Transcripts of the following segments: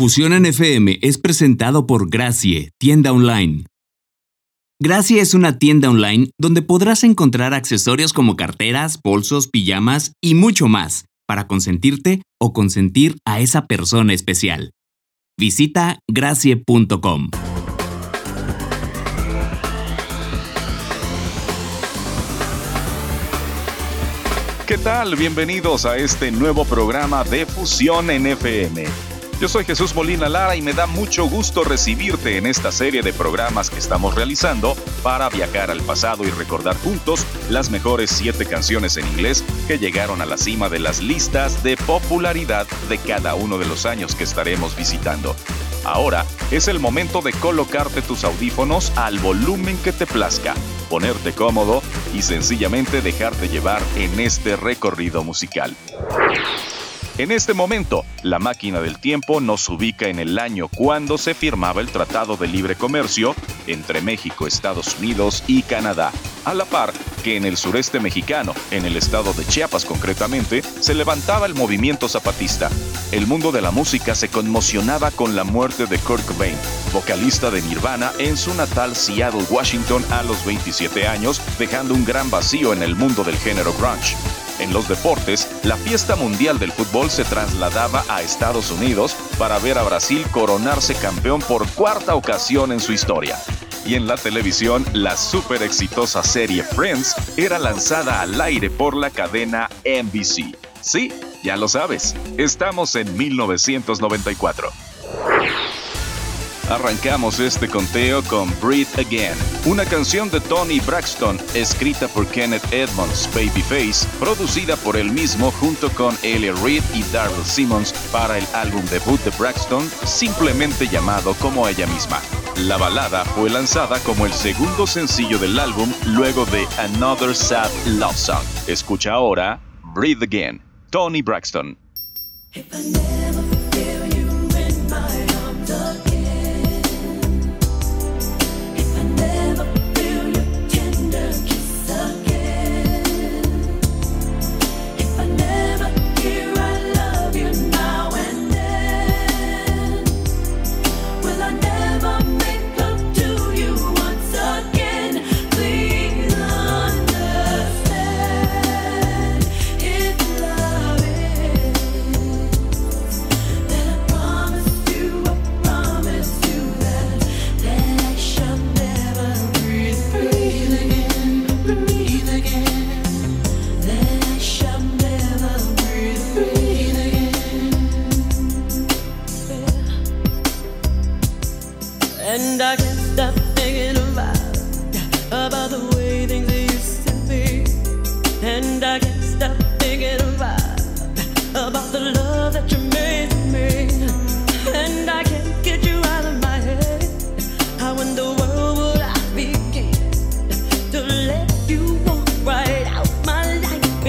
Fusión en FM es presentado por Gracie, tienda online. Gracie es una tienda online donde podrás encontrar accesorios como carteras, bolsos, pijamas y mucho más para consentirte o consentir a esa persona especial. Visita gracie.com. ¿Qué tal? Bienvenidos a este nuevo programa de Fusión en FM. Yo soy Jesús Molina Lara y me da mucho gusto recibirte en esta serie de programas que estamos realizando para viajar al pasado y recordar juntos las mejores siete canciones en inglés que llegaron a la cima de las listas de popularidad de cada uno de los años que estaremos visitando. Ahora es el momento de colocarte tus audífonos al volumen que te plazca, ponerte cómodo y sencillamente dejarte llevar en este recorrido musical. En este momento, la máquina del tiempo nos ubica en el año cuando se firmaba el Tratado de Libre Comercio entre México, Estados Unidos y Canadá, a la par que en el sureste mexicano, en el estado de Chiapas concretamente, se levantaba el movimiento zapatista. El mundo de la música se conmocionaba con la muerte de Kurt Cobain, vocalista de Nirvana en su natal Seattle, Washington a los 27 años, dejando un gran vacío en el mundo del género grunge. En los deportes, la fiesta mundial del fútbol se trasladaba a Estados Unidos para ver a Brasil coronarse campeón por cuarta ocasión en su historia. Y en la televisión, la súper exitosa serie Friends era lanzada al aire por la cadena NBC. Sí, ya lo sabes, estamos en 1994. Arrancamos este conteo con Breathe Again, una canción de Tony Braxton escrita por Kenneth Edmonds, Babyface, producida por él mismo junto con Elliot Reed y Darrell Simmons para el álbum debut de Braxton, simplemente llamado como ella misma. La balada fue lanzada como el segundo sencillo del álbum luego de Another Sad Love Song. Escucha ahora Breathe Again, Tony Braxton.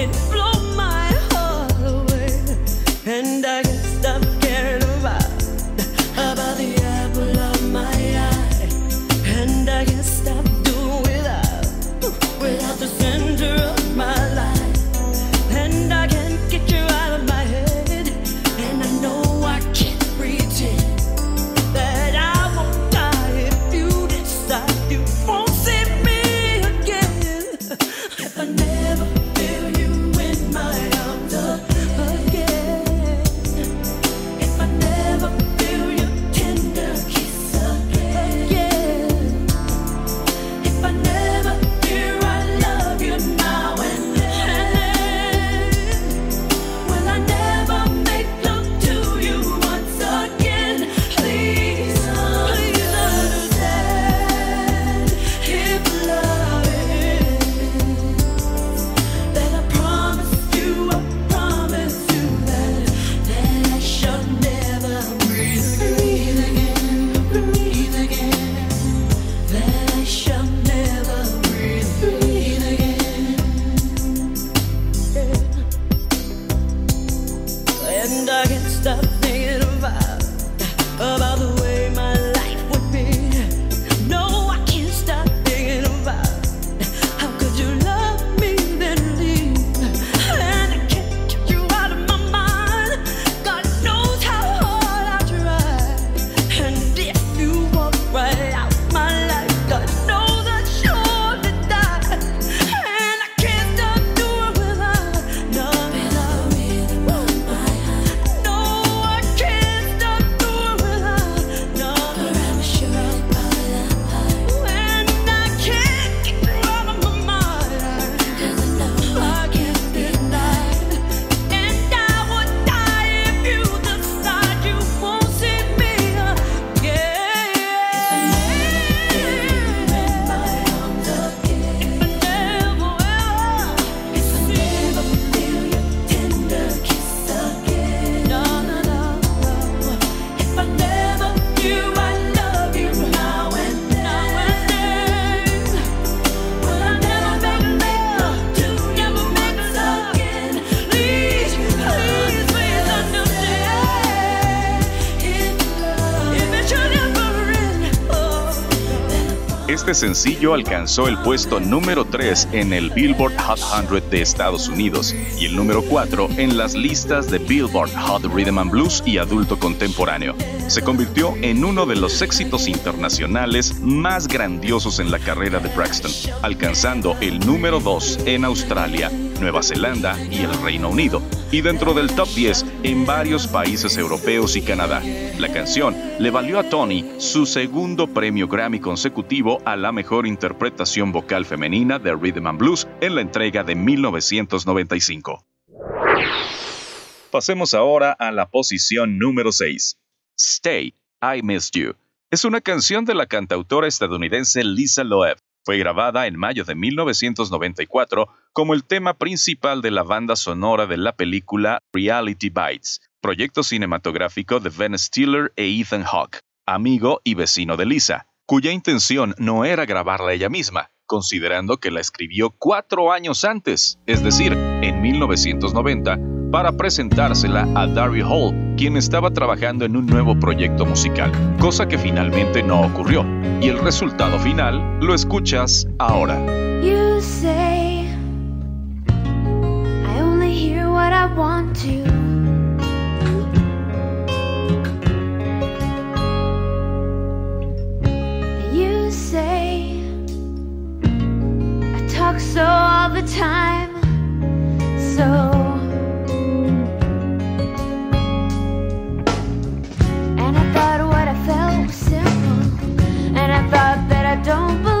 it. Este sencillo alcanzó el puesto número 3 en el Billboard Hot 100 de Estados Unidos y el número 4 en las listas de Billboard Hot Rhythm and Blues y Adulto Contemporáneo. Se convirtió en uno de los éxitos internacionales más grandiosos en la carrera de Braxton, alcanzando el número 2 en Australia, Nueva Zelanda y el Reino Unido, y dentro del top 10 en varios países europeos y Canadá. La canción le valió a Tony su segundo premio Grammy consecutivo a la mejor interpretación vocal femenina de Rhythm and Blues en la entrega de 1995. Pasemos ahora a la posición número 6. Stay, I Missed You. Es una canción de la cantautora estadounidense Lisa Loeb, fue grabada en mayo de 1994 como el tema principal de la banda sonora de la película Reality Bites, proyecto cinematográfico de Ben Stiller e Ethan Hawke, amigo y vecino de Lisa, cuya intención no era grabarla ella misma, considerando que la escribió cuatro años antes, es decir, en 1990, para presentársela a Daryl Hall, quien estaba trabajando en un nuevo proyecto musical, cosa que finalmente no ocurrió. Y el resultado final lo escuchas ahora. You say, I only hear what I want to. You say, I talk so all the time, so. thought that I don't believe.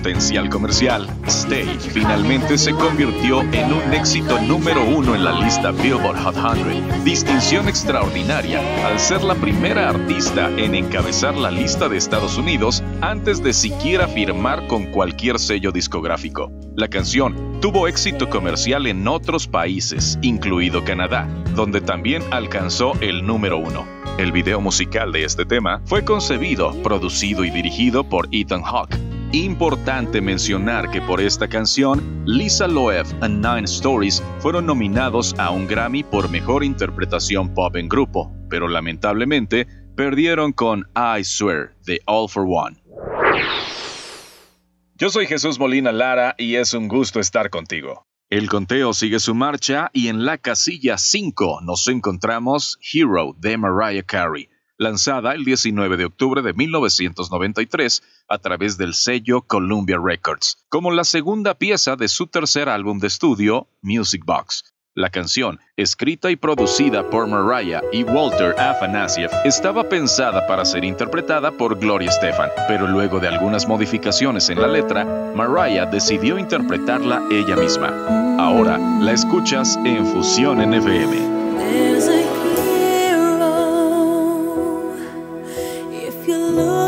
Potencial comercial, Stay finalmente se convirtió en un éxito número uno en la lista Billboard Hot 100, distinción extraordinaria al ser la primera artista en encabezar la lista de Estados Unidos antes de siquiera firmar con cualquier sello discográfico. La canción tuvo éxito comercial en otros países, incluido Canadá, donde también alcanzó el número uno. El video musical de este tema fue concebido, producido y dirigido por Ethan Hawke Importante mencionar que por esta canción, Lisa Loeb and Nine Stories fueron nominados a un Grammy por mejor interpretación pop en grupo, pero lamentablemente perdieron con I Swear de All for One. Yo soy Jesús Molina Lara y es un gusto estar contigo. El conteo sigue su marcha y en la casilla 5 nos encontramos Hero de Mariah Carey lanzada el 19 de octubre de 1993 a través del sello Columbia Records, como la segunda pieza de su tercer álbum de estudio, Music Box. La canción, escrita y producida por Mariah y Walter Afanasieff, estaba pensada para ser interpretada por Gloria Estefan, pero luego de algunas modificaciones en la letra, Mariah decidió interpretarla ella misma. Ahora la escuchas en Fusión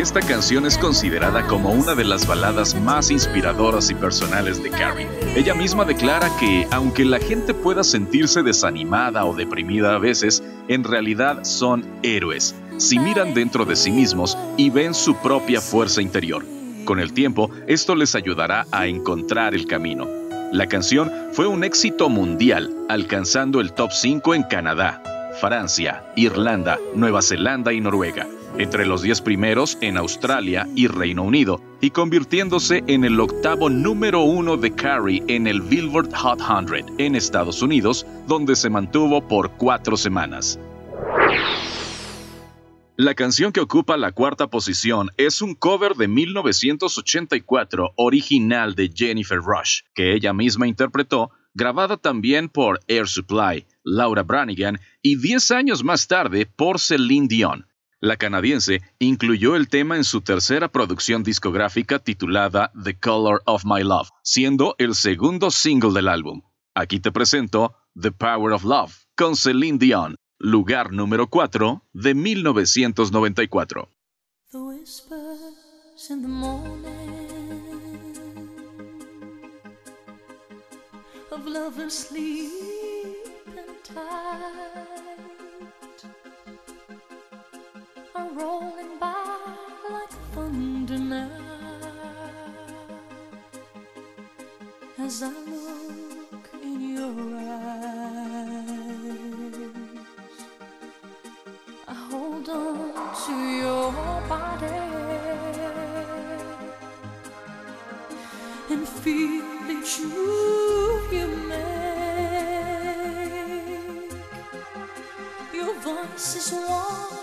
Esta canción es considerada como una de las baladas más inspiradoras y personales de Carrie. Ella misma declara que, aunque la gente pueda sentirse desanimada o deprimida a veces, en realidad son héroes, si miran dentro de sí mismos y ven su propia fuerza interior. Con el tiempo, esto les ayudará a encontrar el camino. La canción fue un éxito mundial, alcanzando el top 5 en Canadá, Francia, Irlanda, Nueva Zelanda y Noruega entre los 10 primeros en Australia y Reino Unido, y convirtiéndose en el octavo número uno de Carrie en el Billboard Hot 100 en Estados Unidos, donde se mantuvo por cuatro semanas. La canción que ocupa la cuarta posición es un cover de 1984 original de Jennifer Rush, que ella misma interpretó, grabada también por Air Supply, Laura Branigan y 10 años más tarde por Celine Dion. La canadiense incluyó el tema en su tercera producción discográfica titulada The Color of My Love, siendo el segundo single del álbum. Aquí te presento The Power of Love con Celine Dion, lugar número 4 de 1994. of sleep and rolling by like thunder now. As I look in your eyes, I hold on to your body and feel each move you make. Your voice is warm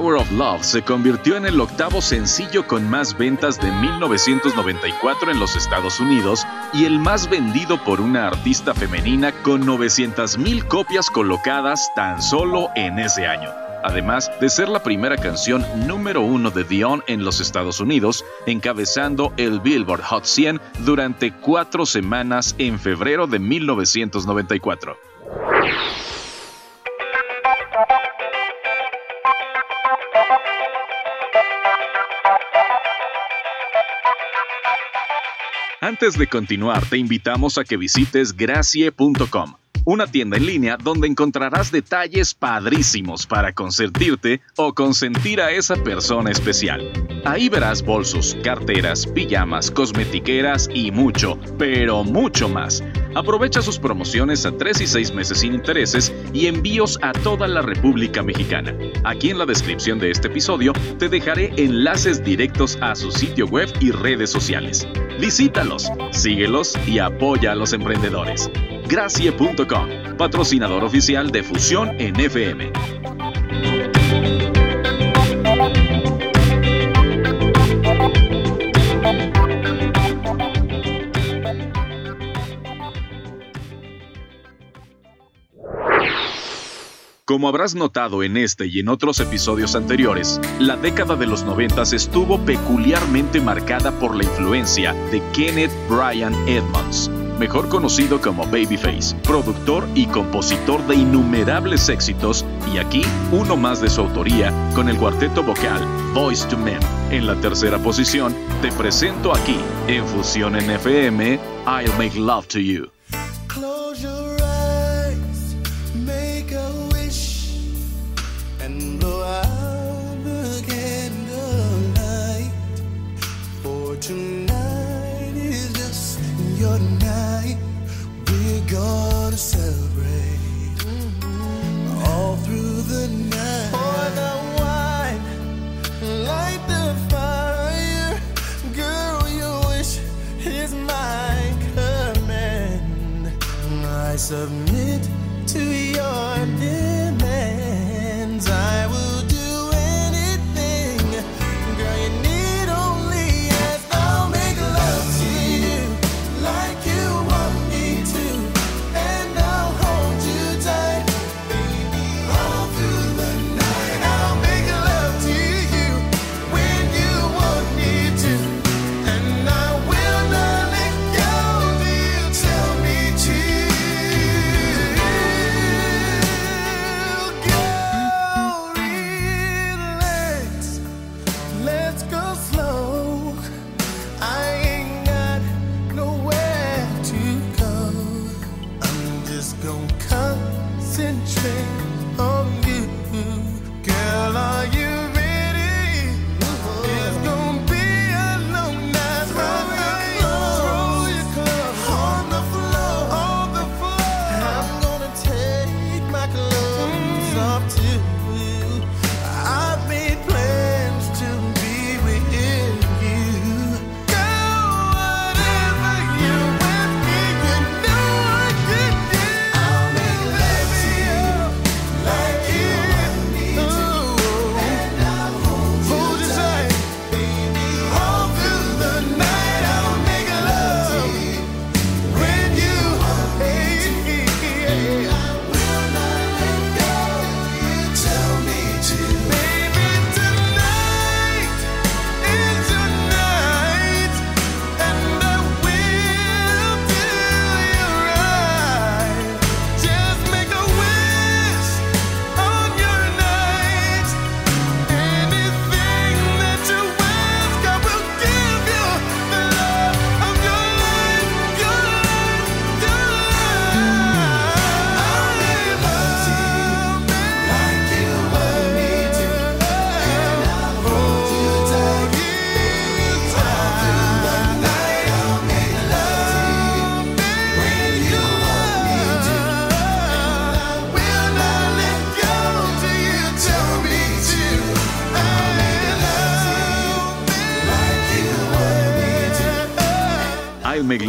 Power of Love se convirtió en el octavo sencillo con más ventas de 1994 en los Estados Unidos y el más vendido por una artista femenina con 900.000 copias colocadas tan solo en ese año. Además de ser la primera canción número uno de Dion en los Estados Unidos, encabezando el Billboard Hot 100 durante cuatro semanas en febrero de 1994. Antes de continuar, te invitamos a que visites gracie.com, una tienda en línea donde encontrarás detalles padrísimos para consentirte o consentir a esa persona especial. Ahí verás bolsos, carteras, pijamas, cosmetiqueras y mucho, pero mucho más. Aprovecha sus promociones a 3 y 6 meses sin intereses y envíos a toda la República Mexicana. Aquí en la descripción de este episodio te dejaré enlaces directos a su sitio web y redes sociales. Visítalos, síguelos y apoya a los emprendedores. Gracie.com, patrocinador oficial de Fusión en FM. Como habrás notado en este y en otros episodios anteriores, la década de los 90 estuvo peculiarmente marcada por la influencia de Kenneth Bryan Edmonds, mejor conocido como Babyface, productor y compositor de innumerables éxitos, y aquí uno más de su autoría con el cuarteto vocal Voice to Men. En la tercera posición, te presento aquí, en Fusión en FM, I'll Make Love to You. I submit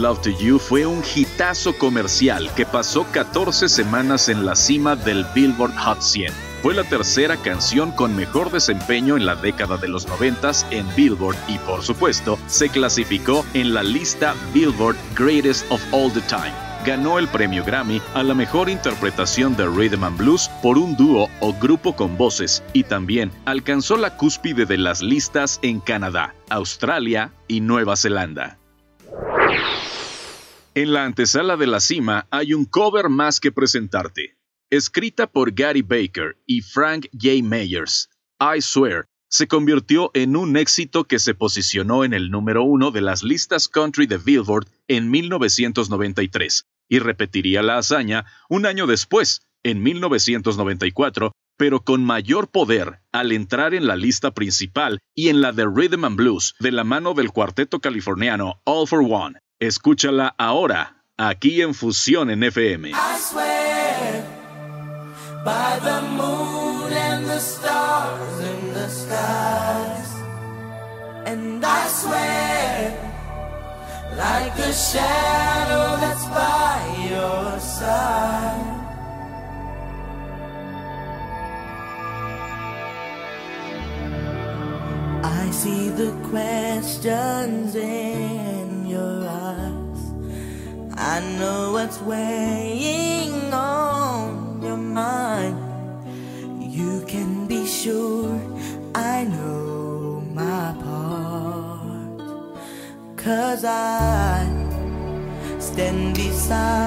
Love to You fue un hitazo comercial que pasó 14 semanas en la cima del Billboard Hot 100. Fue la tercera canción con mejor desempeño en la década de los 90 en Billboard y por supuesto se clasificó en la lista Billboard Greatest of All the Time. Ganó el premio Grammy a la mejor interpretación de rhythm and blues por un dúo o grupo con voces y también alcanzó la cúspide de las listas en Canadá, Australia y Nueva Zelanda. En la antesala de la cima hay un cover más que presentarte. Escrita por Gary Baker y Frank J. Meyers, I Swear se convirtió en un éxito que se posicionó en el número uno de las listas country de Billboard en 1993 y repetiría la hazaña un año después, en 1994, pero con mayor poder al entrar en la lista principal y en la de Rhythm and Blues de la mano del cuarteto californiano All for One. Escúchala ahora aquí en Fusión en FM. I swear by the moon and the stars in the skies. And I swear like a shadow that's by your side. I see the questions in what's weighing on your mind. You can be sure I know my part. Cause I stand beside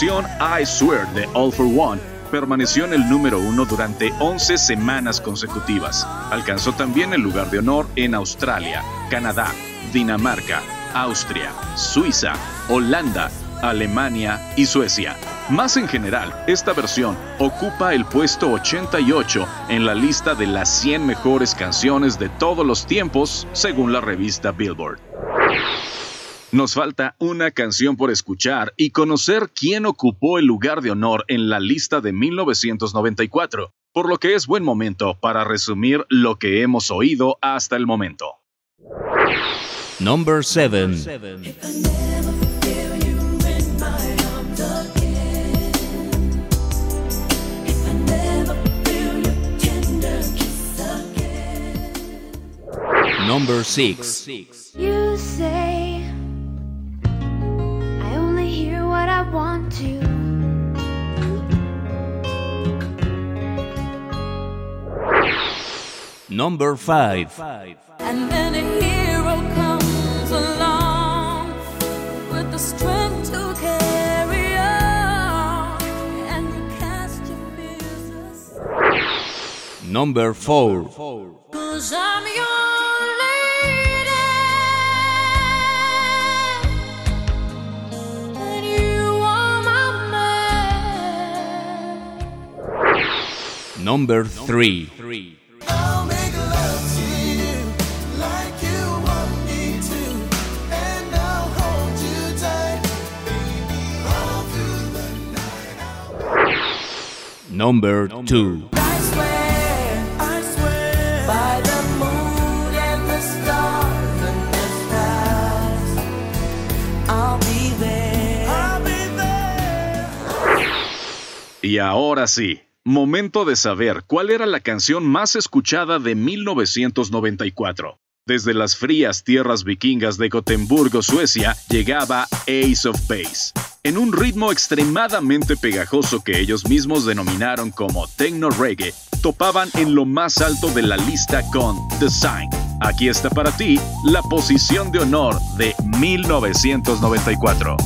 versión I Swear de All for One permaneció en el número uno durante 11 semanas consecutivas. Alcanzó también el lugar de honor en Australia, Canadá, Dinamarca, Austria, Suiza, Holanda, Alemania y Suecia. Más en general, esta versión ocupa el puesto 88 en la lista de las 100 mejores canciones de todos los tiempos, según la revista Billboard. Nos falta una canción por escuchar y conocer quién ocupó el lugar de honor en la lista de 1994, por lo que es buen momento para resumir lo que hemos oído hasta el momento. Number 7. Number 6. You say I want to. Number 5 And then a hero comes along with the strength to carry on and you cast your fears aside. Number 4 Cause I'm your there. I'll be there. Y ahora sí, momento de saber cuál era la canción más escuchada de 1994. Desde las frías tierras vikingas de Gotemburgo, Suecia, llegaba Ace of Base, en un ritmo extremadamente pegajoso que ellos mismos denominaron como techno reggae, topaban en lo más alto de la lista con The Sign. Aquí está para ti la posición de honor de 1994.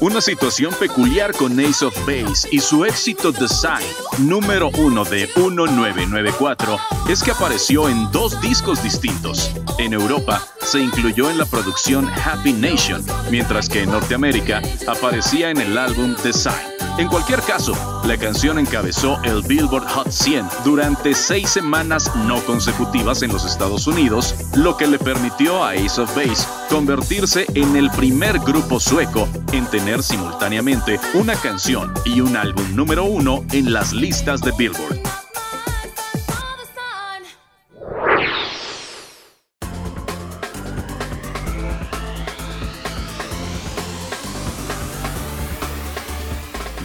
Una situación peculiar con Ace of Base y su éxito Design, número uno de 1994, es que apareció en dos discos distintos. En Europa se incluyó en la producción Happy Nation, mientras que en Norteamérica aparecía en el álbum Design. En cualquier caso, la canción encabezó el Billboard Hot 100 durante seis semanas no consecutivas en los Estados Unidos, lo que le permitió a Ace of Base convertirse en el primer grupo sueco en tener simultáneamente una canción y un álbum número uno en las listas de Billboard.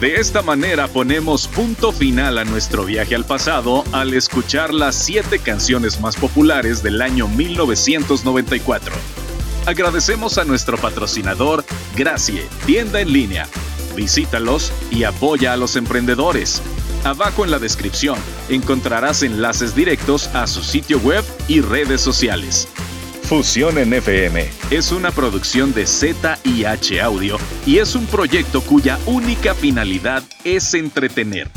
De esta manera ponemos punto final a nuestro viaje al pasado al escuchar las siete canciones más populares del año 1994. Agradecemos a nuestro patrocinador Gracie, tienda en línea. Visítalos y apoya a los emprendedores. Abajo en la descripción encontrarás enlaces directos a su sitio web y redes sociales. Fusión en FM es una producción de ZIH Audio y es un proyecto cuya única finalidad es entretener.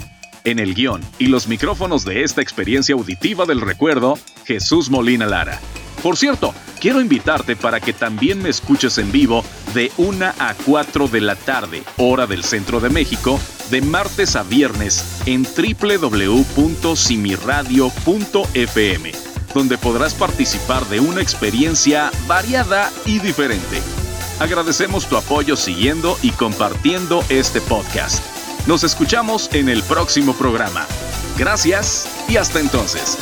En el guion y los micrófonos de esta experiencia auditiva del recuerdo, Jesús Molina Lara. Por cierto, quiero invitarte para que también me escuches en vivo de 1 a 4 de la tarde, hora del centro de México, de martes a viernes en www.simiradio.fm donde podrás participar de una experiencia variada y diferente. Agradecemos tu apoyo siguiendo y compartiendo este podcast. Nos escuchamos en el próximo programa. Gracias y hasta entonces.